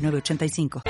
nueve ochenta y cinco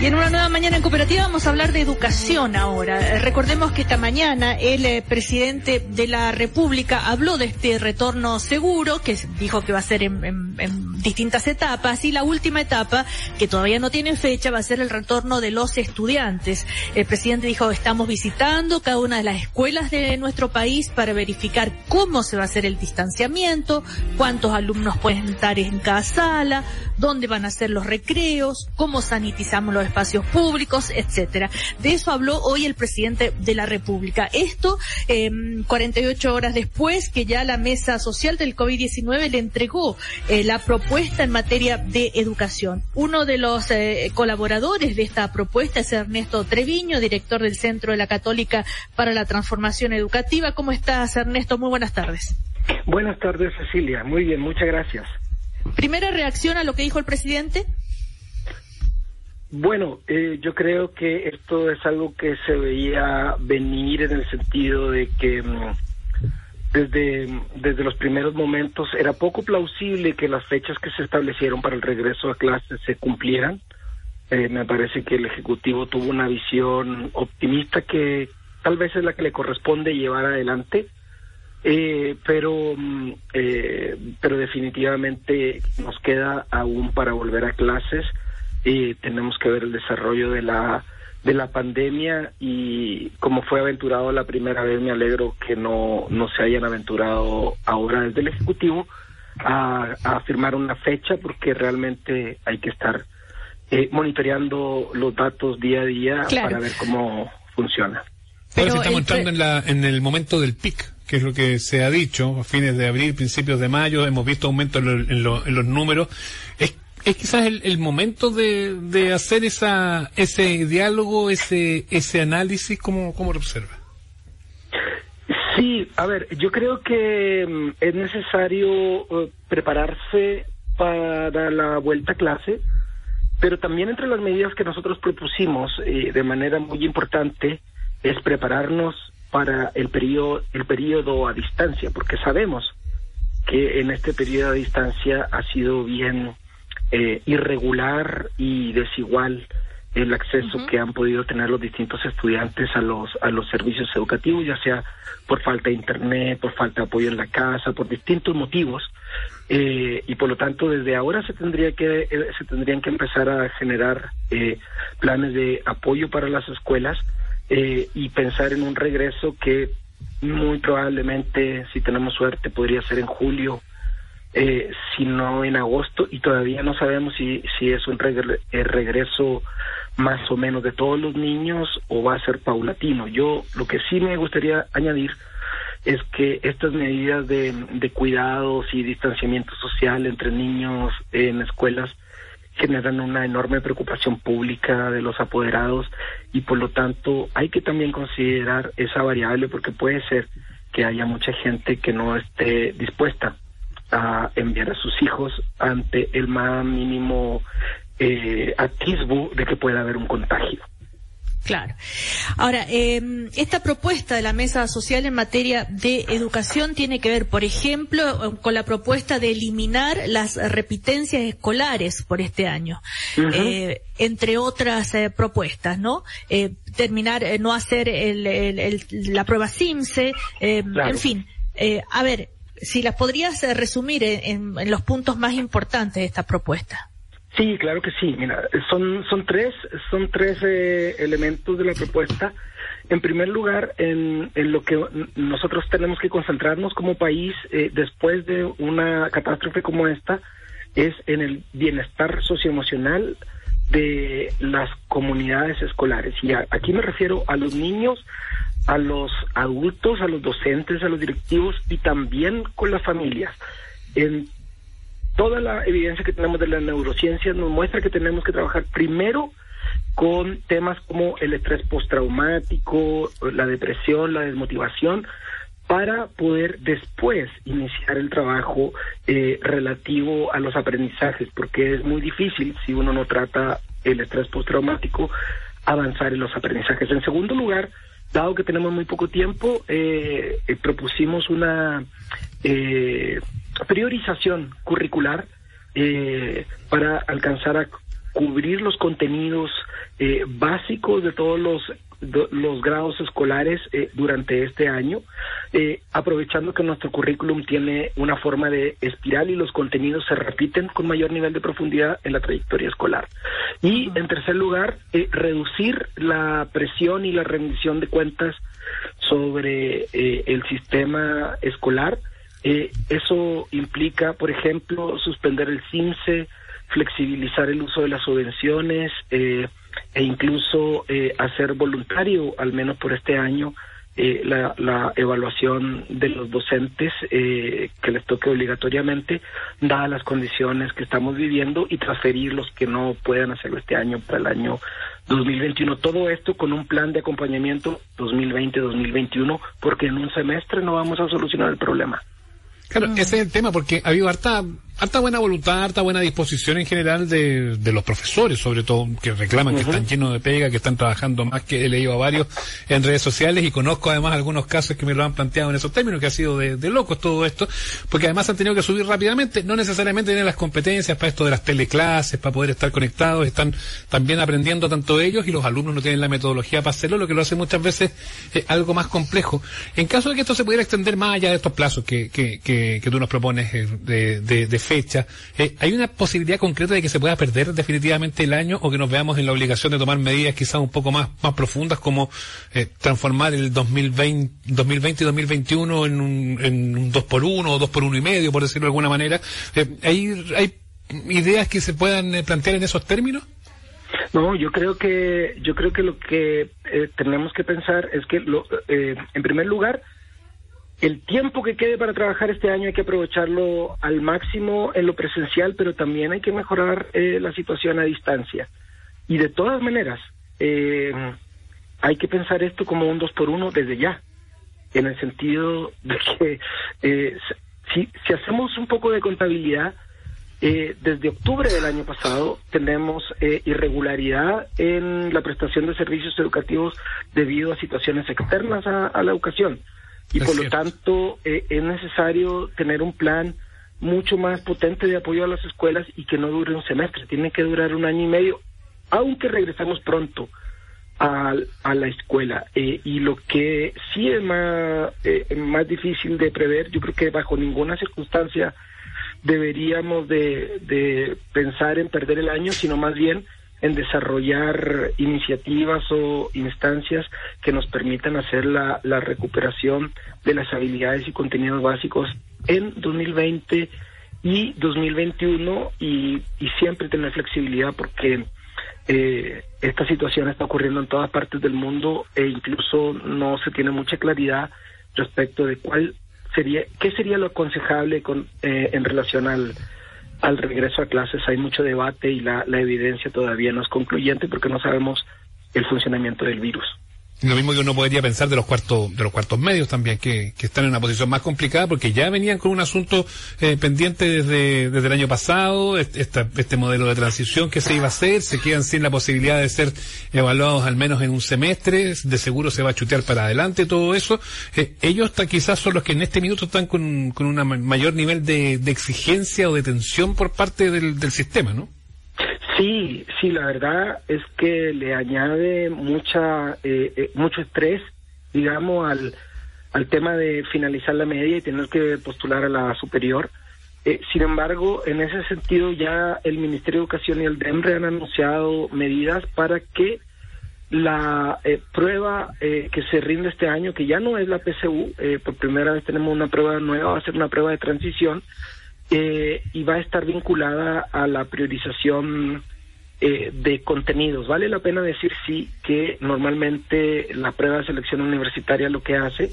y en una nueva mañana en cooperativa vamos a hablar de educación ahora. Eh, recordemos que esta mañana el eh, presidente de la República habló de este retorno seguro, que dijo que va a ser en, distintas etapas, y la última etapa, que todavía no tiene fecha, va a ser el retorno de los estudiantes. El presidente dijo, estamos visitando cada una de las escuelas de nuestro país para verificar cómo se va a hacer el distanciamiento, cuántos alumnos pueden estar en cada sala, dónde van a ser los recreos, cómo sanitizamos los espacios públicos, etcétera. De eso habló hoy el presidente de la República. Esto, eh, 48 horas después que ya la mesa social del COVID-19 le entregó eh, la propuesta en materia de educación. Uno de los eh, colaboradores de esta propuesta es Ernesto Treviño, director del Centro de la Católica para la Transformación Educativa. ¿Cómo estás, Ernesto? Muy buenas tardes. Buenas tardes, Cecilia. Muy bien, muchas gracias. Primera reacción a lo que dijo el presidente. Bueno, eh, yo creo que esto es algo que se veía venir en el sentido de que mm, desde, desde los primeros momentos era poco plausible que las fechas que se establecieron para el regreso a clases se cumplieran. Eh, me parece que el Ejecutivo tuvo una visión optimista que tal vez es la que le corresponde llevar adelante, eh, pero, mm, pero definitivamente nos queda aún para volver a clases y tenemos que ver el desarrollo de la de la pandemia y como fue aventurado la primera vez me alegro que no no se hayan aventurado ahora desde el ejecutivo a, a firmar una fecha porque realmente hay que estar eh, monitoreando los datos día a día para ver cómo funciona. Pero Ahora estamos entrando en, la, en el momento del PIC, que es lo que se ha dicho, a fines de abril, principios de mayo, hemos visto aumento en, en los números. ¿Es es quizás el, momento de, de, hacer esa, ese diálogo, ese, ese análisis, ¿cómo, ¿cómo lo observa? Sí, a ver, yo creo que mm, es necesario eh, prepararse para la vuelta a clase, pero también entre las medidas que nosotros propusimos eh, de manera muy importante es prepararnos para el periodo, el periodo a distancia, porque sabemos que en este periodo a distancia ha sido bien eh, irregular y desigual el acceso que han podido tener los distintos estudiantes a los a los servicios educativos, ya sea por falta de internet, por falta de apoyo en la casa, por distintos motivos, eh, y por lo tanto desde ahora se tendría que eh, se tendrían que empezar a generar planes de apoyo para las escuelas y pensar en un regreso que muy probablemente, si tenemos suerte, podría ser en julio eh, sino en agosto y todavía no sabemos si, si es un regreso más o menos de todos los niños o va a ser paulatino. Yo lo que sí me gustaría añadir es que estas medidas de, de cuidados y distanciamiento social entre niños en escuelas generan una enorme preocupación pública de los apoderados y por lo tanto hay que también considerar esa variable porque puede ser que haya mucha gente que no esté dispuesta a enviar a sus hijos ante el más mínimo eh, atisbo de que pueda haber un contagio. Claro. Ahora, eh, esta propuesta de la mesa social en materia de educación tiene que ver, por ejemplo, con la propuesta de eliminar las repitencias escolares por este año, eh, entre otras eh, propuestas, ¿no? Eh, terminar, no hacer el, el, la prueba SIMSE, en fin. a ver, si las podrías eh, resumir en, los puntos más importantes de esta propuesta. Sí, claro que sí. Mira, son son tres son tres eh, elementos de la propuesta. En primer lugar, en, en, lo que nosotros tenemos que concentrarnos como país eh, después de una catástrofe como esta es en el bienestar socioemocional de las comunidades escolares. Y aquí me refiero a los niños, a los adultos, a los docentes, a los directivos y también con las familias. En toda la evidencia que tenemos de la neurociencia nos muestra que tenemos que trabajar primero con temas como el estrés postraumático, la depresión, la desmotivación, para poder después iniciar el trabajo eh, relativo a los aprendizajes, porque es muy difícil si uno no trata el estrés postraumático avanzar en los aprendizajes. En segundo lugar, dado que tenemos muy poco tiempo, eh, eh, propusimos una priorización curricular para alcanzar a cubrir los contenidos eh, básicos de todos los los grados escolares eh, durante este año, eh, aprovechando que nuestro currículum tiene una forma de espiral y los contenidos se repiten con mayor nivel de profundidad en la trayectoria escolar. Y, en tercer lugar, reducir la presión y la rendición de cuentas sobre el sistema escolar. eso implica, por ejemplo, suspender el CINCE, flexibilizar el uso de las subvenciones eh, e incluso eh, hacer voluntario, al menos por este año, eh, la, la, evaluación de los docentes que les toque obligatoriamente, dadas las condiciones que estamos viviendo, y transferir los que no puedan hacerlo este año para el año 2021. Todo esto con un plan de acompañamiento 2020-2021, porque en un semestre no vamos a solucionar el problema. Claro, ese es el tema, porque ha habido harta harta buena voluntad, harta buena disposición en general de, de los profesores, sobre todo, que reclaman que están llenos de pega, que están trabajando más que he leído a varios en redes sociales y conozco además algunos casos que me lo han planteado en esos términos, que ha sido de, de locos todo esto, porque además han tenido que subir rápidamente, no necesariamente tienen las competencias para esto de las teleclases, para poder estar conectados, están también aprendiendo tanto ellos y los alumnos no tienen la metodología para hacerlo, lo que lo hace muchas veces eh, algo más complejo. En caso de que esto se pudiera extender más allá de estos plazos que, que, que, que tú nos propones eh, de, de, fecha. Eh, ¿Hay una posibilidad concreta de que se pueda perder definitivamente el año o que nos veamos en la obligación de tomar medidas quizás un poco más, más profundas como eh, transformar el 2020, 2020 y 2021 en un, en un 2 por 1 o 2 por uno y medio, por decirlo de alguna manera? Eh, ¿hay, ¿Hay ideas que se puedan plantear en esos términos? No, yo creo que yo creo que lo que tenemos que pensar es que lo, en primer lugar el tiempo que quede para trabajar este año hay que aprovecharlo al máximo en lo presencial, pero también hay que mejorar eh, la situación a distancia. Y de todas maneras, eh, hay que pensar esto como un dos por uno desde ya, en el sentido de que eh, si, si hacemos un poco de contabilidad, desde octubre del año pasado tenemos irregularidad en la prestación de servicios educativos debido a situaciones externas a la educación y por lo tanto eh, es necesario tener un plan mucho más potente de apoyo a las escuelas y que no dure un semestre, tiene que durar un año y medio, aunque regresamos pronto a, a la escuela. Eh, y lo que sí es más, eh, más difícil de prever, yo creo que bajo ninguna circunstancia deberíamos de, de pensar en perder el año, sino más bien en desarrollar iniciativas o instancias que nos permitan hacer la, recuperación de las habilidades y contenidos básicos en 2020 y 2021 y, y siempre tener flexibilidad porque eh, esta situación está ocurriendo en todas partes del mundo e incluso no se tiene mucha claridad respecto de cuál sería, qué sería lo aconsejable con, eh, en relación al al regreso a clases hay mucho debate y la, la evidencia todavía no es concluyente porque no sabemos el funcionamiento del virus. Lo mismo que uno podría pensar de los cuartos, de los cuartos medios también, que, que están en una posición más complicada porque ya venían con un asunto eh, pendiente desde, desde el año pasado, este, este modelo de transición que se iba a hacer, se quedan sin la posibilidad de ser evaluados al menos en un semestre, de seguro se va a chutear para adelante todo eso. Eh, ellos quizás son los que en este minuto están con, con un mayor nivel de, de exigencia o de tensión por parte del, del sistema, ¿no? Sí, sí, la verdad es que le añade mucha, eh, eh, mucho estrés, digamos, al, al tema de finalizar la media y tener que postular a la superior. Eh, sin embargo, en ese sentido ya el Ministerio de Educación y el DEMRE han anunciado medidas para que la prueba que se rinde este año, que ya no es la PSU, por primera vez tenemos una prueba nueva, va a ser una prueba de transición, eh, y va a estar vinculada a la priorización eh, de contenidos. Vale la pena decir sí que normalmente la prueba de selección universitaria lo que hace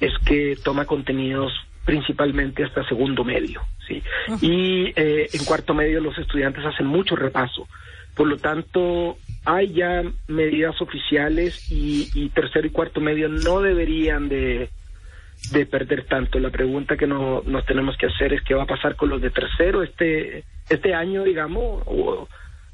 es que toma contenidos principalmente hasta segundo medio, ¿sí? Y eh, en cuarto medio los estudiantes hacen mucho repaso. Por lo tanto, hay ya medidas oficiales y, tercero y cuarto medio no deberían de, de perder tanto. La pregunta que no, nos tenemos que hacer es qué va a pasar con los de tercero este, este año, digamos, o,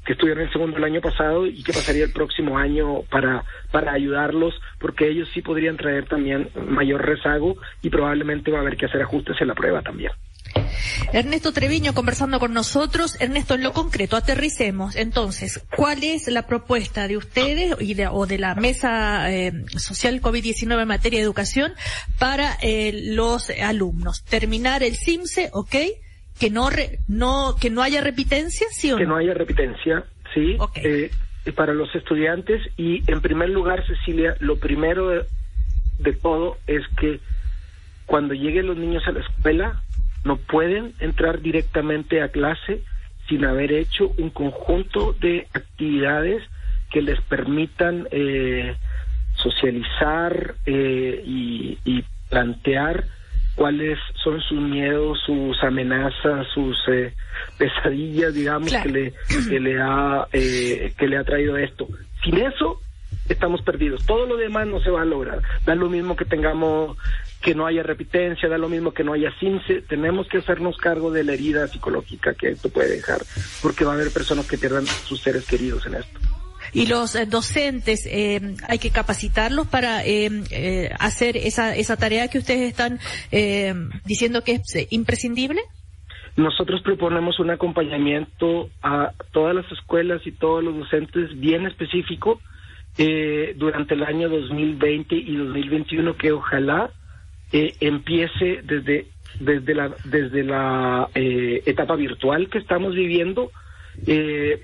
que estuvieron en segundo el año pasado y qué pasaría el próximo año para, para ayudarlos, porque ellos sí podrían traer también mayor rezago y probablemente va a haber que hacer ajustes en la prueba también. Ernesto Treviño conversando con nosotros. Ernesto, en lo concreto, aterricemos. Entonces, ¿cuál es la propuesta de ustedes y de, o de la Mesa eh, Social COVID-19 en materia de educación para eh, los alumnos? Terminar el CIMSE, ¿ok? que no no que no haya repitencia, sí o que no, haya repitencia, sí. Eh, para los estudiantes y en primer lugar, Cecilia, lo primero de, todo es que cuando lleguen los niños a la escuela no pueden entrar directamente a clase sin haber hecho un conjunto de actividades que les permitan eh, socializar eh, y, y plantear cuáles son sus miedos, sus amenazas, sus eh, pesadillas, digamos, que le que le ha eh, que le ha traído esto. Sin eso estamos perdidos. Todo lo demás no se va a lograr. Da lo mismo que tengamos que no haya repitencia, da lo mismo que no haya cince. Tenemos que hacernos cargo de la herida psicológica que esto puede dejar, porque va a haber personas que pierdan sus seres queridos en esto y los eh, docentes eh, hay que capacitarlos para eh, hacer esa, esa tarea que ustedes están diciendo que es imprescindible? Nosotros proponemos un acompañamiento a todas las escuelas y todos los docentes bien específico durante el año 2020 y 2021 que ojalá empiece desde desde la desde la etapa virtual que estamos viviendo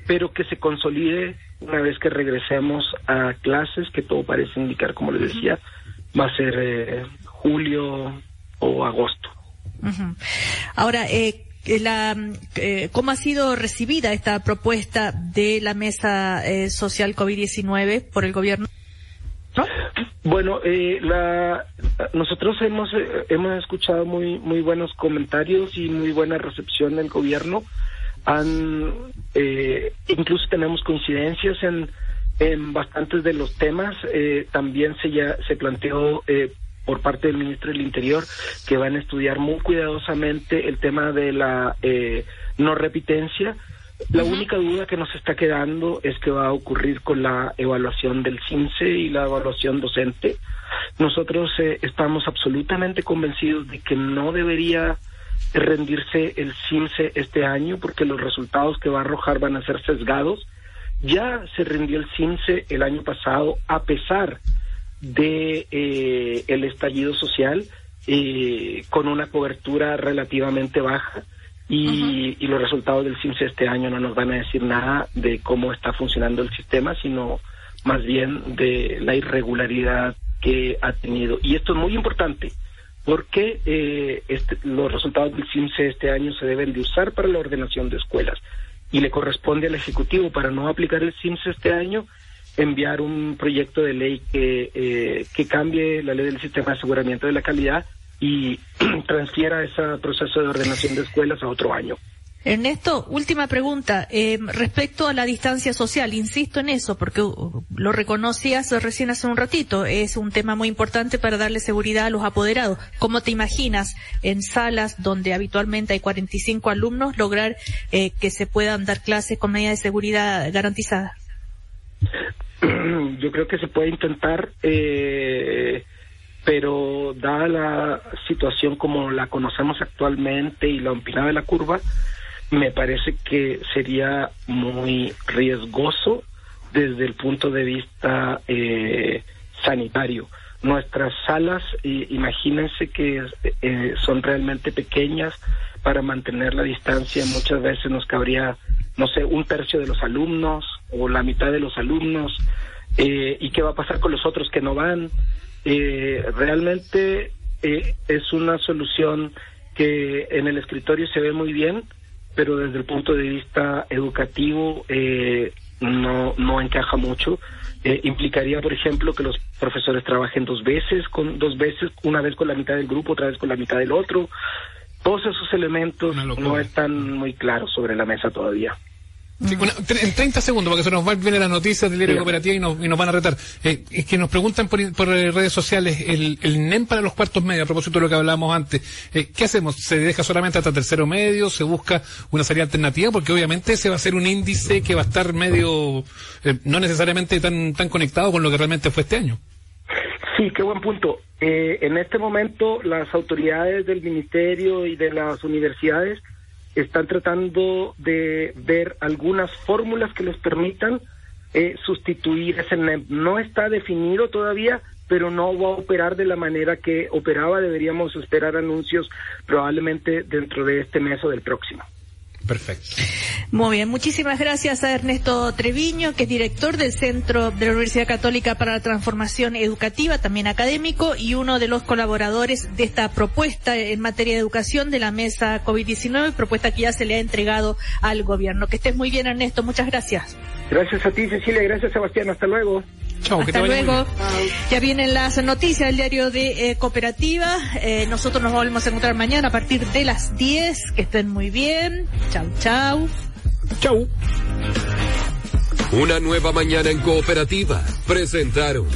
pero que se consolide una vez que regresemos a clases, que todo parece indicar, como les decía, va a ser eh, julio o agosto. Ahora, eh, la, eh, ¿cómo ha sido recibida esta propuesta de la Mesa eh, Social COVID-19 por el gobierno? Bueno, la, nosotros hemos hemos escuchado muy muy buenos comentarios y muy buena recepción del gobierno han eh, incluso tenemos coincidencias en, en bastantes de los temas. Eh, también se ya se planteó eh, por parte del ministro del Interior que van a estudiar muy cuidadosamente el tema de la eh, no repitencia. La única duda que nos está quedando es qué va a ocurrir con la evaluación del CINCE y la evaluación docente. Nosotros eh, estamos absolutamente convencidos de que no debería rendirse el CIMSE este año porque los resultados que va a arrojar van a ser sesgados. Ya se rindió el CIMSE el año pasado a pesar de eh, el estallido social eh, con una cobertura relativamente baja y, y, los resultados del CIMSE este año no nos van a decir nada de cómo está funcionando el sistema, sino más bien de la irregularidad que ha tenido. Y esto es muy importante porque eh, este, los resultados del CIMSE este año se deben de usar para la ordenación de escuelas y le corresponde al Ejecutivo para no aplicar el CIMSE este año enviar un proyecto de ley que, eh, que cambie la ley del sistema de aseguramiento de la calidad y transfiera ese proceso de ordenación de escuelas a otro año. Ernesto, última pregunta. Eh, respecto a la distancia social, insisto en eso, porque uh, lo reconocías recién hace un ratito, es un tema muy importante para darle seguridad a los apoderados. ¿Cómo te imaginas en salas donde habitualmente hay 45 alumnos lograr eh, que se puedan dar clases con medidas de seguridad garantizadas? Yo creo que se puede intentar, eh, pero dada la situación como la conocemos actualmente y la empinada de la curva, me parece que sería muy riesgoso desde el punto de vista eh, sanitario. Nuestras salas, imagínense que eh, son realmente pequeñas para mantener la distancia. Muchas veces nos cabría, no sé, un tercio de los alumnos o la mitad de los alumnos. Eh, ¿Y qué va a pasar con los otros que no van? realmente es una solución que en el escritorio se ve muy bien, pero desde el punto de vista educativo eh, no, no encaja mucho. Eh, implicaría, por ejemplo, que los profesores trabajen dos veces, con dos veces, una vez con la mitad del grupo, otra vez con la mitad del otro. Todos esos elementos no están muy claros sobre la mesa todavía en 30 segundos, porque se nos va viene las noticias del diario cooperativa y nos, y nos van a retar. Eh, es que nos preguntan por, por redes sociales el, el, NEM para los cuartos medios, a propósito de lo que hablábamos antes. Eh, ¿Qué hacemos? ¿Se deja solamente hasta tercero medio? ¿Se busca una salida alternativa? Porque obviamente ese va a ser un índice que va a estar medio, eh, no necesariamente tan, tan conectado con lo que realmente fue este año. Sí, qué buen punto. Eh, en este momento las autoridades del ministerio y de las universidades están tratando de ver algunas fórmulas que les permitan eh, sustituir ese NEM. No está definido todavía, pero no va a operar de la manera que operaba. Deberíamos esperar anuncios probablemente dentro de este mes o del próximo. Perfecto. Muy bien, muchísimas gracias a Ernesto Treviño, que es director del Centro de la Universidad Católica para la Transformación Educativa, también académico, y uno de los colaboradores de esta propuesta en materia de educación de la mesa COVID-19, propuesta que ya se le ha entregado al gobierno. Que estés muy bien, Ernesto, muchas gracias. Gracias a ti, Cecilia, gracias, Sebastián, hasta luego. Hasta luego. Ya vienen las noticias del diario de eh, Cooperativa. Eh, nosotros nos volvemos a encontrar mañana a partir de las 10. Que estén muy bien. Chau, chau. Chau. Una nueva mañana en Cooperativa. Presentaron.